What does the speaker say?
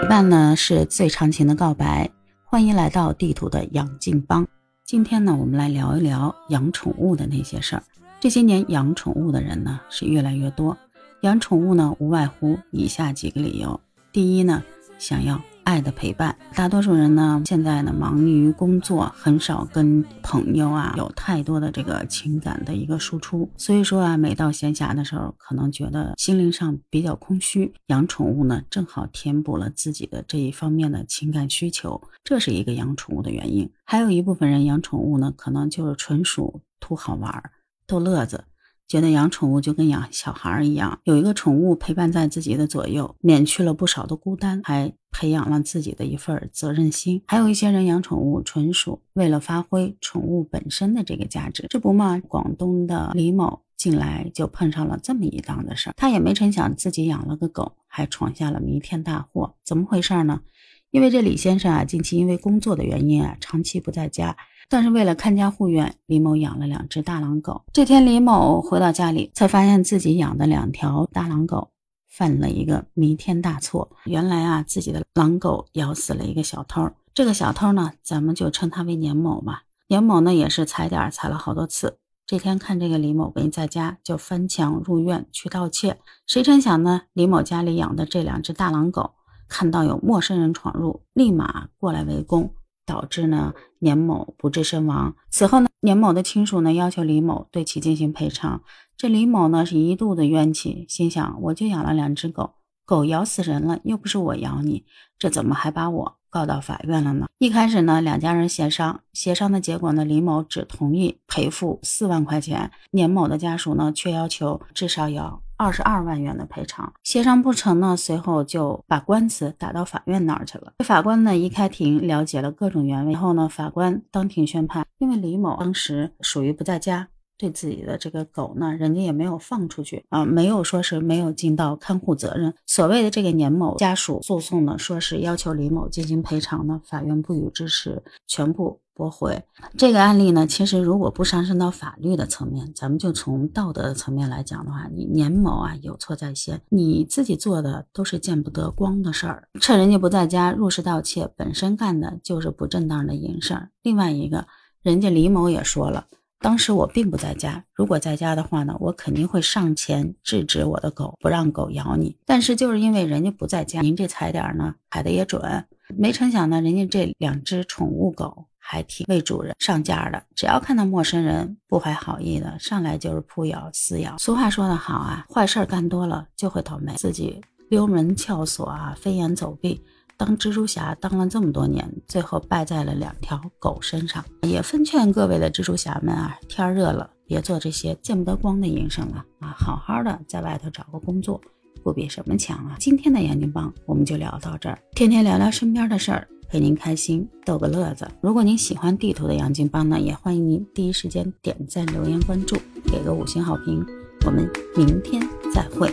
陪伴呢是最长情的告白。欢迎来到地图的养静帮。今天呢，我们来聊一聊养宠物的那些事儿。这些年养宠物的人呢是越来越多，养宠物呢无外乎以下几个理由：第一呢，想要。爱的陪伴，大多数人呢，现在呢忙于工作，很少跟朋友啊有太多的这个情感的一个输出。所以说啊，每到闲暇的时候，可能觉得心灵上比较空虚。养宠物呢，正好填补了自己的这一方面的情感需求，这是一个养宠物的原因。还有一部分人养宠物呢，可能就是纯属图好玩、逗乐子。觉得养宠物就跟养小孩儿一样，有一个宠物陪伴在自己的左右，免去了不少的孤单，还培养了自己的一份责任心。还有一些人养宠物，纯属为了发挥宠物本身的这个价值。这不嘛，广东的李某近来就碰上了这么一档子事儿，他也没成想自己养了个狗，还闯下了弥天大祸。怎么回事呢？因为这李先生啊，近期因为工作的原因啊，长期不在家。但是为了看家护院，李某养了两只大狼狗。这天，李某回到家里，才发现自己养的两条大狼狗犯了一个弥天大错。原来啊，自己的狼狗咬死了一个小偷。这个小偷呢，咱们就称他为年某吧。年某呢，也是踩点踩了好多次。这天看这个李某没在家，就翻墙入院去盗窃。谁成想呢，李某家里养的这两只大狼狗看到有陌生人闯入，立马过来围攻。导致呢，年某不治身亡。此后呢，年某的亲属呢要求李某对其进行赔偿。这李某呢是一肚子怨气，心想我就养了两只狗，狗咬死人了，又不是我咬你，这怎么还把我告到法院了呢？一开始呢，两家人协商，协商的结果呢，李某只同意赔付四万块钱，年某的家属呢却要求至少要。二十二万元的赔偿协商不成呢，随后就把官司打到法院那儿去了。法官呢一开庭了解了各种原委后呢，法官当庭宣判，因为李某当时属于不在家，对自己的这个狗呢，人家也没有放出去啊，没有说是没有尽到看护责任。所谓的这个年某家属诉讼呢，说是要求李某进行赔偿呢，法院不予支持，全部。驳回这个案例呢，其实如果不上升到法律的层面，咱们就从道德的层面来讲的话，你年某啊有错在先，你自己做的都是见不得光的事儿，趁人家不在家入室盗窃，本身干的就是不正当的营事儿。另外一个，人家李某也说了，当时我并不在家，如果在家的话呢，我肯定会上前制止我的狗，不让狗咬你。但是就是因为人家不在家，您这踩点呢踩的也准，没成想呢，人家这两只宠物狗。还挺为主人上架的，只要看到陌生人不怀好意的上来就是扑咬撕咬。俗话说得好啊，坏事干多了就会倒霉。自己溜门撬锁啊，飞檐走壁，当蜘蛛侠当了这么多年，最后败在了两条狗身上。也奉劝各位的蜘蛛侠们啊，天热了别做这些见不得光的营生了啊，好好的在外头找个工作，不比什么强啊。今天的眼睛帮我们就聊到这儿，天天聊聊身边的事儿。陪您开心，逗个乐子。如果您喜欢地图的杨金帮呢，也欢迎您第一时间点赞、留言、关注，给个五星好评。我们明天再会。